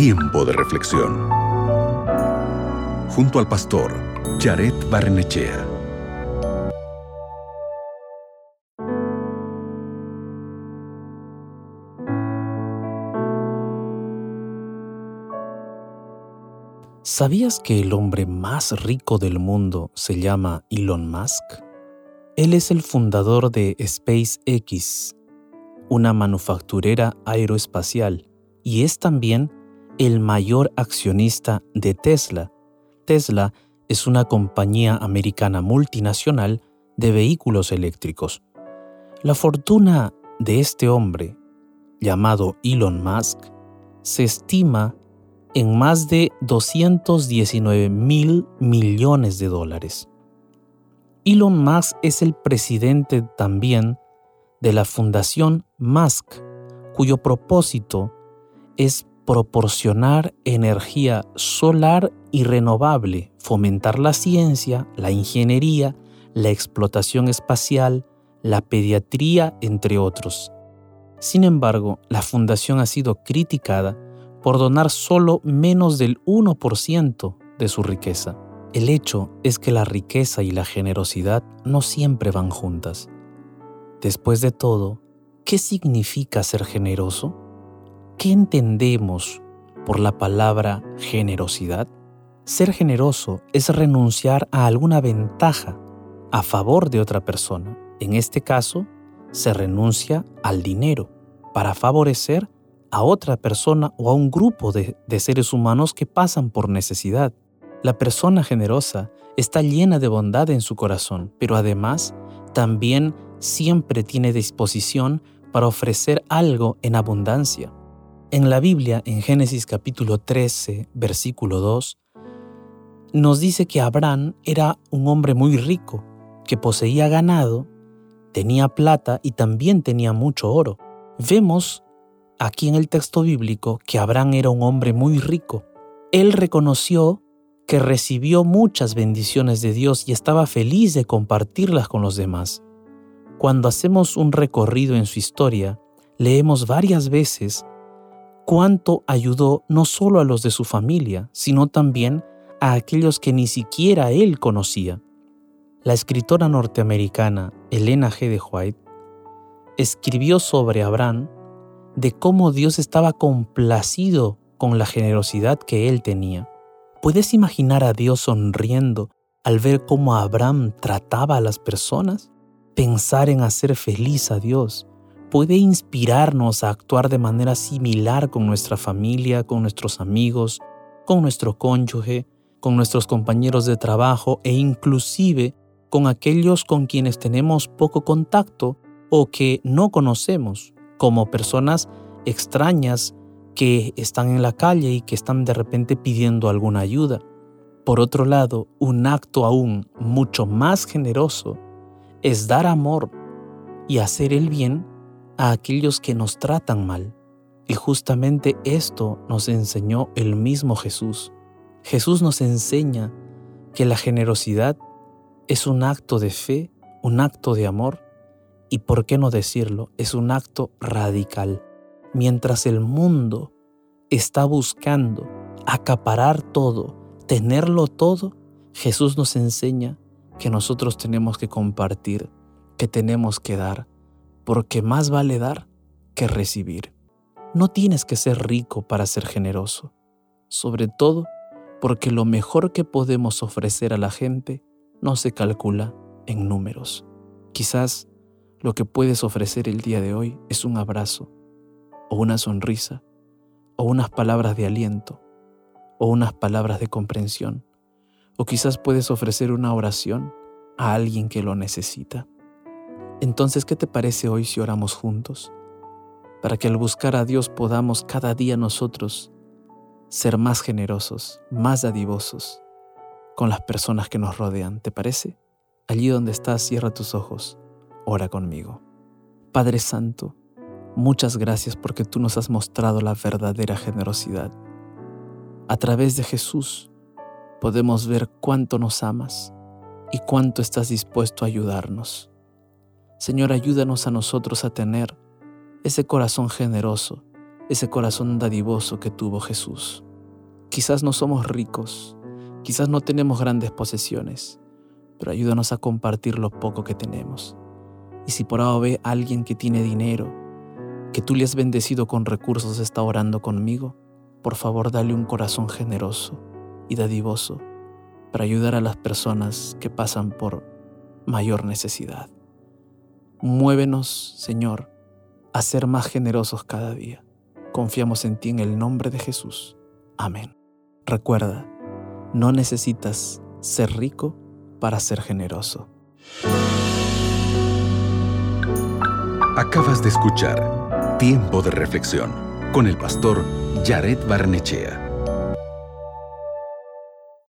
Tiempo de reflexión. Junto al pastor Jared Barnechea. ¿Sabías que el hombre más rico del mundo se llama Elon Musk? Él es el fundador de SpaceX, una manufacturera aeroespacial, y es también el mayor accionista de Tesla. Tesla es una compañía americana multinacional de vehículos eléctricos. La fortuna de este hombre, llamado Elon Musk, se estima en más de 219 mil millones de dólares. Elon Musk es el presidente también de la Fundación Musk, cuyo propósito es proporcionar energía solar y renovable, fomentar la ciencia, la ingeniería, la explotación espacial, la pediatría, entre otros. Sin embargo, la fundación ha sido criticada por donar solo menos del 1% de su riqueza. El hecho es que la riqueza y la generosidad no siempre van juntas. Después de todo, ¿qué significa ser generoso? ¿Qué entendemos por la palabra generosidad? Ser generoso es renunciar a alguna ventaja a favor de otra persona. En este caso, se renuncia al dinero para favorecer a otra persona o a un grupo de, de, seres humanos que pasan por necesidad. La persona generosa está llena de bondad en su corazón, pero además también siempre tiene disposición para ofrecer algo en abundancia. En la Biblia, en Génesis capítulo 13, versículo 2, nos dice que Abraham era un hombre muy rico, que poseía ganado, tenía plata y también tenía mucho oro. Vemos aquí en el texto bíblico que Abraham era un hombre muy rico. Él reconoció que recibió muchas bendiciones de Dios y estaba feliz de compartirlas con los demás. Cuando hacemos un recorrido en su historia, leemos varias veces cuánto ayudó no solo a los de su familia, sino también a aquellos que ni siquiera él conocía. La escritora norteamericana Elena G. de White escribió sobre Abraham de cómo Dios estaba complacido con la generosidad que él tenía. ¿Puedes imaginar a Dios sonriendo al ver cómo Abraham trataba a las personas? Pensar en hacer feliz a Dios puede inspirarnos a actuar de manera similar con nuestra familia, con nuestros amigos, con nuestro cónyuge, con nuestros compañeros de trabajo e inclusive con aquellos con quienes tenemos poco contacto o que no conocemos, como personas extrañas que están en la calle y que están de repente pidiendo alguna ayuda. Por otro lado, un acto aún mucho más generoso es dar amor y hacer el bien a aquellos que nos tratan mal. Y justamente esto nos enseñó el mismo Jesús. Jesús nos enseña que la generosidad es un acto de fe, un acto de amor y, por qué no decirlo, es un acto radical. Mientras el mundo está buscando acaparar todo, tenerlo todo, Jesús nos enseña que nosotros tenemos que compartir, que tenemos que dar, porque más vale dar que recibir. No tienes que ser rico para ser generoso, sobre todo porque lo mejor que podemos ofrecer a la gente no se calcula en números. Quizás lo que puedes ofrecer el día de hoy es un abrazo, o una sonrisa, o unas palabras de aliento, o unas palabras de comprensión, o quizás puedes ofrecer una oración a alguien que lo necesita. Entonces, ¿qué te parece hoy si oramos juntos? Para que al buscar a Dios podamos cada día nosotros ser más generosos, más dadivosos con las personas que nos rodean. ¿Te parece? Allí donde estás, cierra tus ojos, ora conmigo. Padre Santo, muchas gracias porque tú nos has mostrado la verdadera generosidad. A través de Jesús podemos ver cuánto nos amas y cuánto estás dispuesto a ayudarnos. Señor, ayúdanos a nosotros a tener ese corazón generoso ese corazón dadivoso que tuvo Jesús. Quizás no somos ricos, quizás no tenemos grandes posesiones, pero ayúdanos a compartir lo poco que tenemos. Y si por ahora ve alguien que tiene dinero, que tú le has bendecido con recursos, está orando conmigo, por favor dale un corazón generoso y dadivoso para ayudar a las personas que pasan por mayor necesidad. Muévenos, Señor, a ser más generosos cada día. Confiamos en ti en el nombre de Jesús. Amén. Recuerda, no necesitas ser rico para ser generoso. Acabas de escuchar Tiempo de Reflexión con el pastor Jared Barnechea.